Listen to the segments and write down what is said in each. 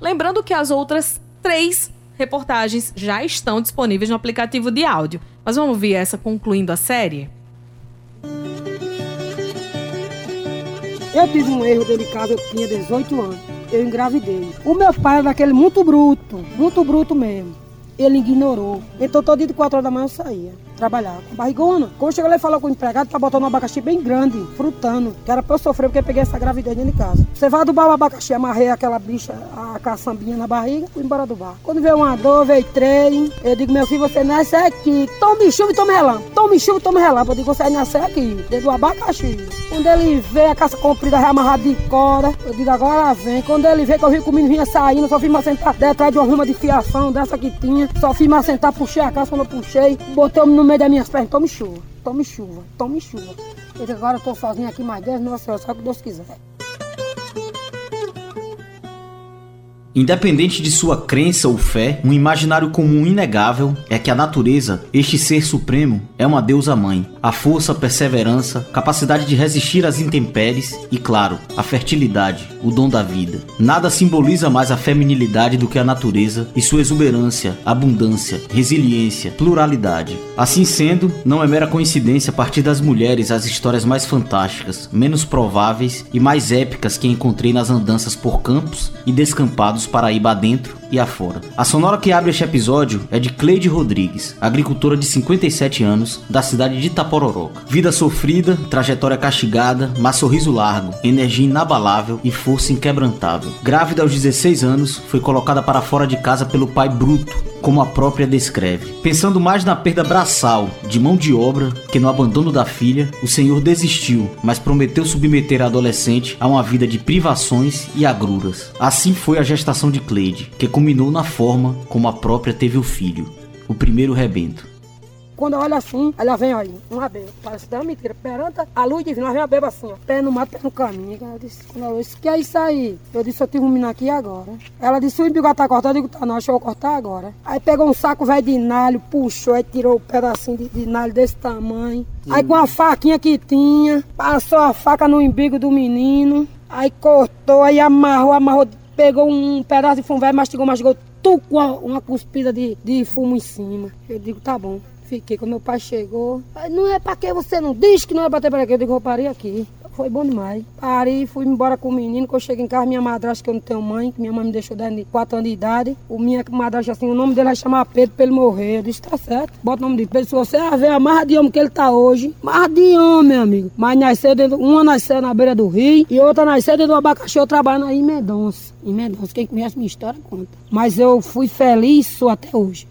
Lembrando que as outras três reportagens já estão disponíveis no aplicativo de áudio. Mas vamos ver essa concluindo a série? Eu tive um erro dentro de casa, eu tinha 18 anos. Eu engravidei. O meu pai era daquele muito bruto, muito bruto mesmo. Ele ignorou. Então todo dia de 4 horas da manhã eu saía trabalhar barrigona. Quando chegou lá e falou com o empregado, tá botando um abacaxi bem grande, frutando, que era pra eu sofrer porque eu peguei essa gravidez dentro de casa. Você vai adubar o abacaxi, amarrei aquela bicha, a caçambinha na barriga, fui embora do bar. Quando veio uma dor, veio trem, eu digo, meu filho, você nasce aqui, tome chuva e tome relâmpago, tome chuva e tome relâmpago. Eu digo, você nasce aqui, dentro do abacaxi. Quando ele vê a caça comprida amarrada de corda, eu digo, agora vem. Quando ele vê que eu vi que o menino vinha saindo, só fiz me sentar detrás de uma ruma de fiação dessa que tinha, só fiz me sentar, puxei a caça, quando eu puxei, botei o menino meio das minhas pernas, tome chuva, tome chuva, tome chuva. E agora eu tô sozinho aqui mais 10, nossa senhora, só que Deus quiser. Independente de sua crença ou fé, um imaginário comum inegável é que a natureza, este ser supremo, é uma deusa mãe. A força, perseverança, capacidade de resistir às intempéries e, claro, a fertilidade, o dom da vida. Nada simboliza mais a feminilidade do que a natureza e sua exuberância, abundância, resiliência, pluralidade. Assim sendo, não é mera coincidência partir das mulheres as histórias mais fantásticas, menos prováveis e mais épicas que encontrei nas andanças por campos e descampados Paraíba adentro e afora. A sonora que abre este episódio é de Cleide Rodrigues, agricultora de 57 anos, da cidade de Itapororoca. Vida sofrida, trajetória castigada, mas sorriso largo, energia inabalável e força inquebrantável. Grávida aos 16 anos, foi colocada para fora de casa pelo pai bruto, como a própria descreve. Pensando mais na perda braçal de mão de obra que no abandono da filha, o senhor desistiu, mas prometeu submeter a adolescente a uma vida de privações e agruras. Assim foi a gestação de Cleide, que culminou na forma como a própria teve o filho, o primeiro rebento. Quando eu olho assim, ela vem aí, uma beba. Parece uma mentira. Perante a luz divina, ela vem a beba assim, ó. Pé no mato, pé no caminho. Ela disse, quando ela disse, que é isso aí? Eu disse, eu tive um menino aqui agora. Ela disse, o bigode tá cortado. Eu digo, tá não, deixa eu cortar agora. Aí pegou um saco velho de nalho, puxou, aí tirou um pedacinho de, de nalho desse tamanho. Aí com a faquinha que tinha, passou a faca no umbigo do menino. Aí cortou, aí amarrou, amarrou, pegou um pedaço de fumo velho, mastigou, mastigou, tu com uma, cuspida de, de fumo em cima. Eu digo, tá bom. Fiquei, quando meu pai chegou, "Ai, não é pra que você não diz que não é bater para aqui. Eu digo, eu parei aqui. Foi bom demais. Parei, fui embora com o menino. Quando eu cheguei em casa, minha madrasta, que eu não tenho mãe, que minha mãe me deixou desde 4 anos de idade. O minha madrasta, assim, o nome dele vai chamar Pedro pra ele morrer. Eu disse, tá certo. Bota o nome dele. Pedro, se você ver a marra de homem que ele tá hoje, marra de homem, meu amigo. Mas nasceu dentro, uma nasceu na beira do rio e outra nasceu dentro do abacaxi. Eu trabalho aí em Mendonça. Em Mendonça, quem conhece minha história, conta. Mas eu fui feliz, sou até hoje.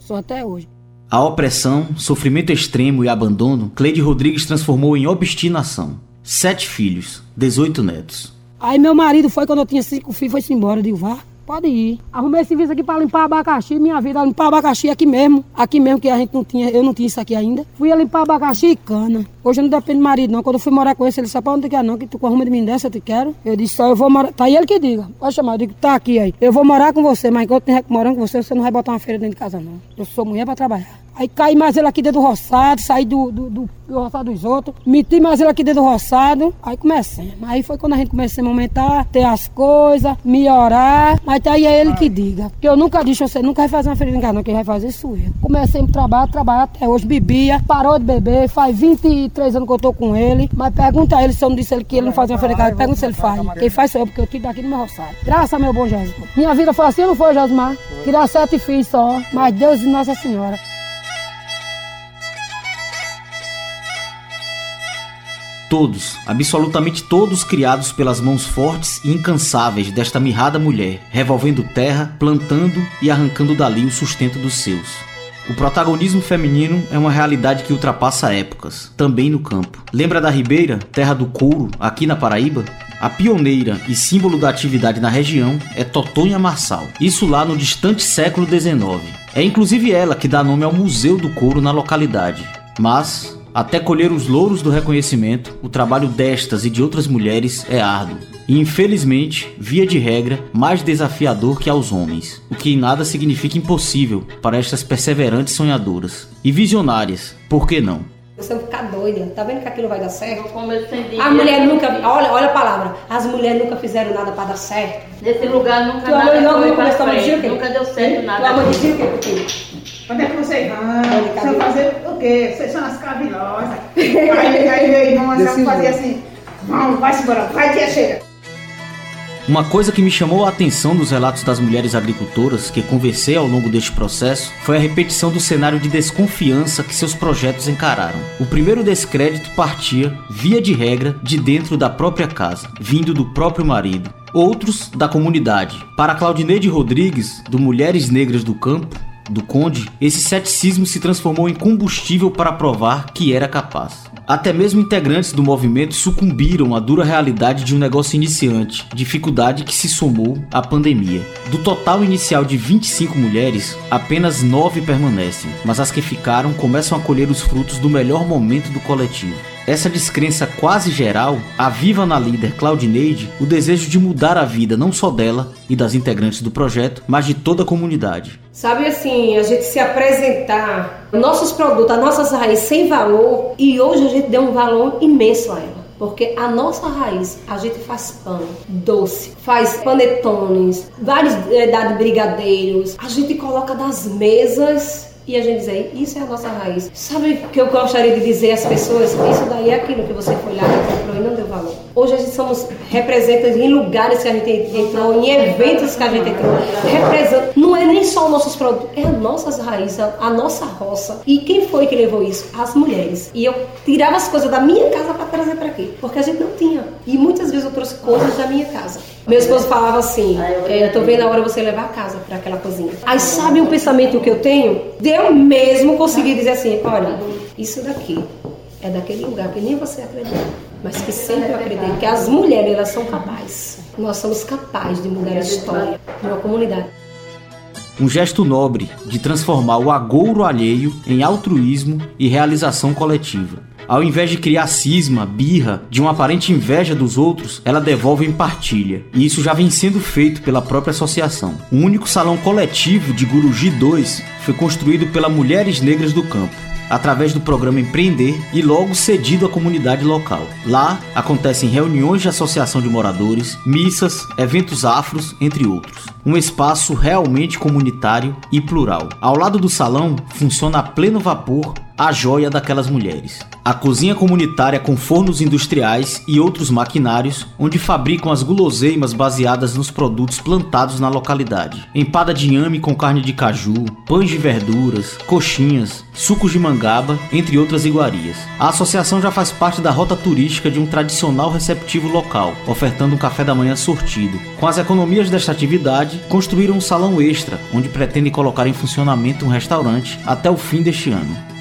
Sou até hoje. A opressão, sofrimento extremo e abandono, Cleide Rodrigues transformou em obstinação. Sete filhos, 18 netos. Aí meu marido foi quando eu tinha cinco filhos, foi-se embora. Eu digo, vá, pode ir. Arrumei esse serviço aqui para limpar abacaxi, minha vida, limpar abacaxi aqui mesmo. Aqui mesmo que a gente não tinha, eu não tinha isso aqui ainda. Fui limpar abacaxi e cana. Hoje eu não dependo do marido, não. Quando eu fui morar com ele, ele disse, pra onde tu quer não, que tu arruma de mim dessa, eu te quero. Eu disse, só eu vou morar. Tá aí ele que diga. Pode chamar, eu digo, tá aqui aí. Eu vou morar com você, mas enquanto eu morando com você, você não vai botar uma feira dentro de casa, não. Eu sou mulher pra trabalhar. Aí caí mais ele aqui dentro do roçado, saí do, do, do, do roçado dos outros, meti mais ele aqui dentro do roçado, aí comecei. Aí foi quando a gente começou a aumentar, ter as coisas, melhorar, mas tá aí é ele que diga. Porque eu nunca disse, você nunca vai fazer uma feira em casa, não, quem vai fazer sou eu. Comecei a trabalhar, trabalhar até hoje, bebia, parou de beber, faz 23 anos que eu tô com ele, mas pergunta a ele se eu não disse ele que ele não fazia uma feira em casa, pergunta se ele faz. Quem faz sou eu, porque eu tive daqui no meu roçado. Graças meu bom Jesus. Minha vida foi assim, não foi, Josmar? Criar sete filhos só, mas Deus e Nossa Senhora. Todos, absolutamente todos criados pelas mãos fortes e incansáveis desta mirrada mulher, revolvendo terra, plantando e arrancando dali o sustento dos seus. O protagonismo feminino é uma realidade que ultrapassa épocas, também no campo. Lembra da Ribeira, terra do couro, aqui na Paraíba? A pioneira e símbolo da atividade na região é Totonha Marçal, isso lá no distante século XIX. É inclusive ela que dá nome ao Museu do Couro na localidade. Mas, até colher os louros do reconhecimento, o trabalho destas e de outras mulheres é árduo. E infelizmente, via de regra, mais desafiador que aos homens, o que em nada significa impossível para estas perseverantes sonhadoras. E visionárias, por que não? Você vai ficar doida. Tá vendo que aquilo vai dar certo? A mulher nunca. Olha, olha a palavra. As mulheres nunca fizeram nada para dar certo. Nesse lugar nunca Tua nada mãe não foi viu pra começou a dizer o frente. Nunca deu certo Tua nada. mãe dizia o quê? Onde é que Vocês cabe? vão fazer o quê? Vocês são as cavilosas. Aí, aí meu irmão fazia jeito. assim, vamos, vai-se embora, vai tia, chega. Uma coisa que me chamou a atenção nos relatos das mulheres agricultoras que conversei ao longo deste processo foi a repetição do cenário de desconfiança que seus projetos encararam. O primeiro descrédito partia, via de regra, de dentro da própria casa, vindo do próprio marido. Outros, da comunidade. Para Claudineide Rodrigues, do Mulheres Negras do Campo, do Conde, esse ceticismo se transformou em combustível para provar que era capaz. Até mesmo integrantes do movimento sucumbiram à dura realidade de um negócio iniciante, dificuldade que se somou à pandemia. Do total inicial de 25 mulheres, apenas 9 permanecem, mas as que ficaram começam a colher os frutos do melhor momento do coletivo. Essa descrença quase geral aviva na líder Claudineide o desejo de mudar a vida não só dela e das integrantes do projeto, mas de toda a comunidade. Sabe assim, a gente se apresentar nossos produtos, as nossas raízes sem valor e hoje a gente deu um valor imenso a ela. Porque a nossa raiz, a gente faz pão, doce, faz panetones, vários de brigadeiros, a gente coloca das mesas e a gente diz aí, isso é a nossa raiz. Sabe o que eu gostaria de dizer às pessoas? Isso daí é aquilo que você foi lá e comprou e não deu valor. Hoje a gente somos representantes em lugares que a gente entrou, em eventos que a gente entrou. Representa, não é nem só os nossos produtos, é as nossas raízes, a, nossa roça. E quem foi que levou isso? As mulheres. E eu tirava as coisas da minha casa para trazer para aqui, porque a gente não tinha. E trouxe coisas da minha casa. Meu esposo falava assim: é, eu tô vendo a hora você levar a casa para aquela cozinha. Aí sabe um pensamento que eu tenho? De eu mesmo conseguir dizer assim: olha, isso daqui é daquele lugar que nem você acredita, mas que sempre eu acredito que as mulheres elas são capazes. Nós somos capazes de mudar a história de uma comunidade. Um gesto nobre de transformar o agouro alheio em altruísmo e realização coletiva. Ao invés de criar cisma, birra, de uma aparente inveja dos outros, ela devolve em partilha. E isso já vem sendo feito pela própria associação. O único salão coletivo de Guruji 2 foi construído pela Mulheres Negras do Campo através do programa Empreender e logo cedido à comunidade local. Lá acontecem reuniões de associação de moradores, missas, eventos afros, entre outros. Um espaço realmente comunitário e plural. Ao lado do salão funciona a pleno vapor a joia daquelas mulheres. A cozinha comunitária com fornos industriais e outros maquinários, onde fabricam as guloseimas baseadas nos produtos plantados na localidade. Empada de inhame com carne de caju, pães de verduras, coxinhas, sucos de mangaba, entre outras iguarias. A associação já faz parte da rota turística de um tradicional receptivo local, ofertando um café da manhã sortido. Com as economias desta atividade, construíram um salão extra, onde pretendem colocar em funcionamento um restaurante até o fim deste ano.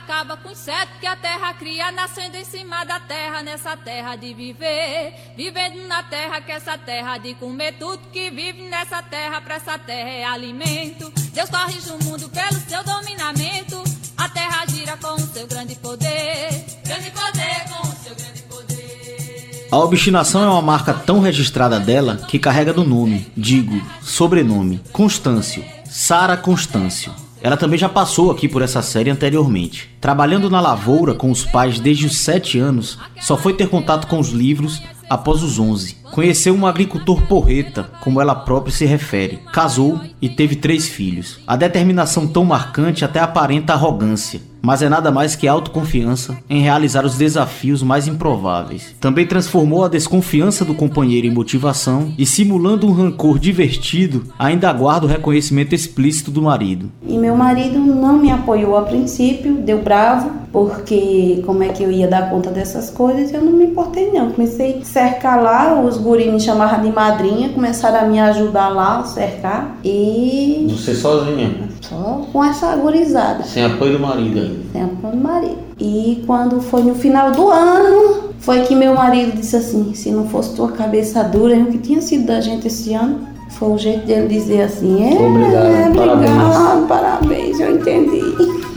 Acaba com inseto que a terra cria, nascendo em cima da terra, nessa terra de viver. Vivendo na terra, que essa terra de comer tudo que vive nessa terra, pra essa terra é alimento. Deus corrige o mundo pelo seu dominamento. A terra gira com o seu grande poder. Grande poder com o seu grande poder. A obstinação é uma marca tão registrada dela que carrega no nome, digo, sobrenome, Constâncio, Sara Constâncio. Ela também já passou aqui por essa série anteriormente. Trabalhando na lavoura com os pais desde os 7 anos, só foi ter contato com os livros após os 11. Conheceu um agricultor porreta, como ela própria se refere. Casou e teve três filhos. A determinação tão marcante até aparenta arrogância, mas é nada mais que autoconfiança em realizar os desafios mais improváveis. Também transformou a desconfiança do companheiro em motivação e, simulando um rancor divertido, ainda aguarda o reconhecimento explícito do marido. E meu marido não me apoiou a princípio, deu bravo, porque como é que eu ia dar conta dessas coisas, eu não me importei não. Comecei a cercar lá, os guris me chamavam de madrinha, começaram a me ajudar lá cercar e Você sozinha, só com essa gurizada, sem apoio do marido ainda. sem apoio do marido. E quando foi no final do ano, foi que meu marido disse assim, se não fosse tua cabeça dura, o que tinha sido da gente esse ano, foi o jeito dele dizer assim, é, Obrigado, obrigado, parabéns." parabéns, eu entendi.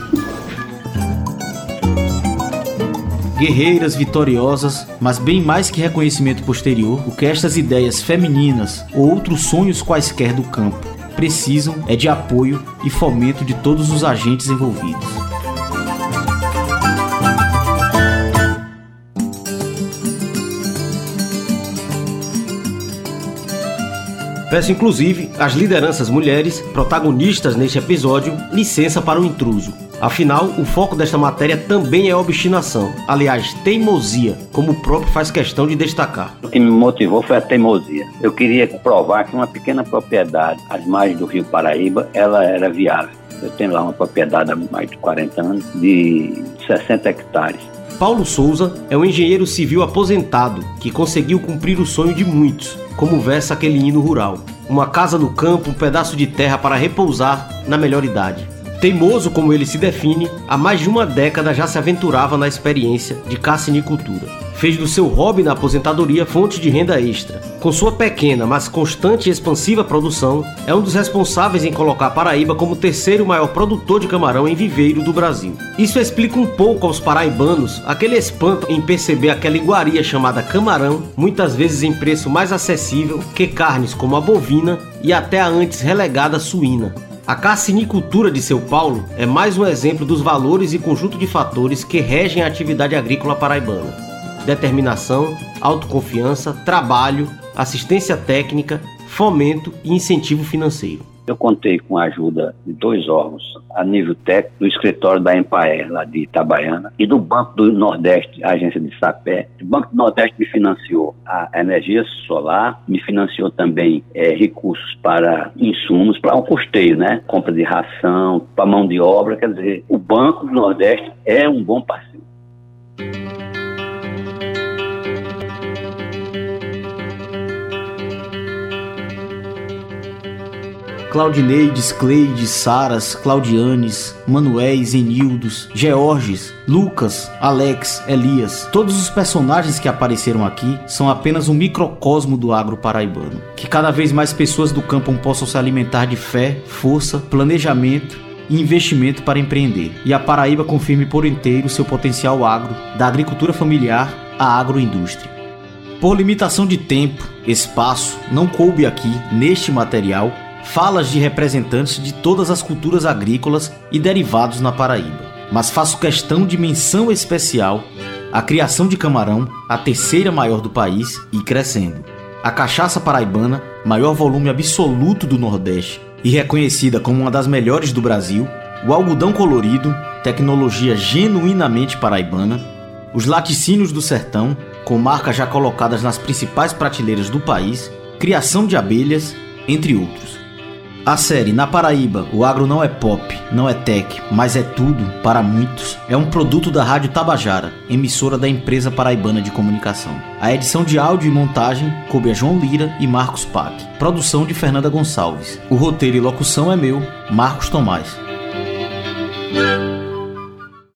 Guerreiras, vitoriosas, mas bem mais que reconhecimento posterior, o que estas ideias femininas ou outros sonhos quaisquer do campo precisam é de apoio e fomento de todos os agentes envolvidos. Peço inclusive às lideranças mulheres, protagonistas neste episódio, licença para o intruso. Afinal, o foco desta matéria também é obstinação, aliás, teimosia, como o próprio faz questão de destacar. O que me motivou foi a teimosia. Eu queria provar que uma pequena propriedade às margens do rio Paraíba, ela era viável. Eu tenho lá uma propriedade há mais de 40 anos, de 60 hectares. Paulo Souza é um engenheiro civil aposentado que conseguiu cumprir o sonho de muitos, como versa aquele hino rural. Uma casa no campo, um pedaço de terra para repousar na melhor idade. Teimoso como ele se define, há mais de uma década já se aventurava na experiência de cassinicultura. Fez do seu hobby na aposentadoria fonte de renda extra. Com sua pequena, mas constante e expansiva produção, é um dos responsáveis em colocar Paraíba como terceiro maior produtor de camarão em viveiro do Brasil. Isso explica um pouco aos paraibanos aquele espanto em perceber aquela iguaria chamada camarão, muitas vezes em preço mais acessível que carnes como a bovina e até a antes relegada suína. A cassinicultura de São Paulo é mais um exemplo dos valores e conjunto de fatores que regem a atividade agrícola paraibana: determinação, autoconfiança, trabalho, assistência técnica, fomento e incentivo financeiro. Eu contei com a ajuda de dois órgãos a nível técnico, do escritório da Empaer, lá de Itabaiana, e do Banco do Nordeste, a agência de Sapé. O Banco do Nordeste me financiou a energia solar, me financiou também é, recursos para insumos, para um custeio, né? Compra de ração, para mão de obra. Quer dizer, o Banco do Nordeste é um bom parceiro. Claudineides, Cleides, Saras, Claudianes, Manuéis, Enildos, Georges, Lucas, Alex, Elias. Todos os personagens que apareceram aqui são apenas um microcosmo do agro paraibano. Que cada vez mais pessoas do campo possam se alimentar de fé, força, planejamento e investimento para empreender. E a Paraíba confirme por inteiro seu potencial agro, da agricultura familiar à agroindústria. Por limitação de tempo, espaço, não coube aqui, neste material, falas de representantes de todas as culturas agrícolas e derivados na Paraíba. Mas faço questão de menção especial à criação de camarão, a terceira maior do país e crescendo. A cachaça paraibana, maior volume absoluto do Nordeste e reconhecida como uma das melhores do Brasil, o algodão colorido, tecnologia genuinamente paraibana, os laticínios do sertão, com marcas já colocadas nas principais prateleiras do país, criação de abelhas, entre outros. A série Na Paraíba, o agro não é pop, não é tech, mas é tudo, para muitos, é um produto da Rádio Tabajara, emissora da empresa paraibana de comunicação. A edição de áudio e montagem coube a João Lira e Marcos Pac. Produção de Fernanda Gonçalves. O roteiro e locução é meu, Marcos Tomás.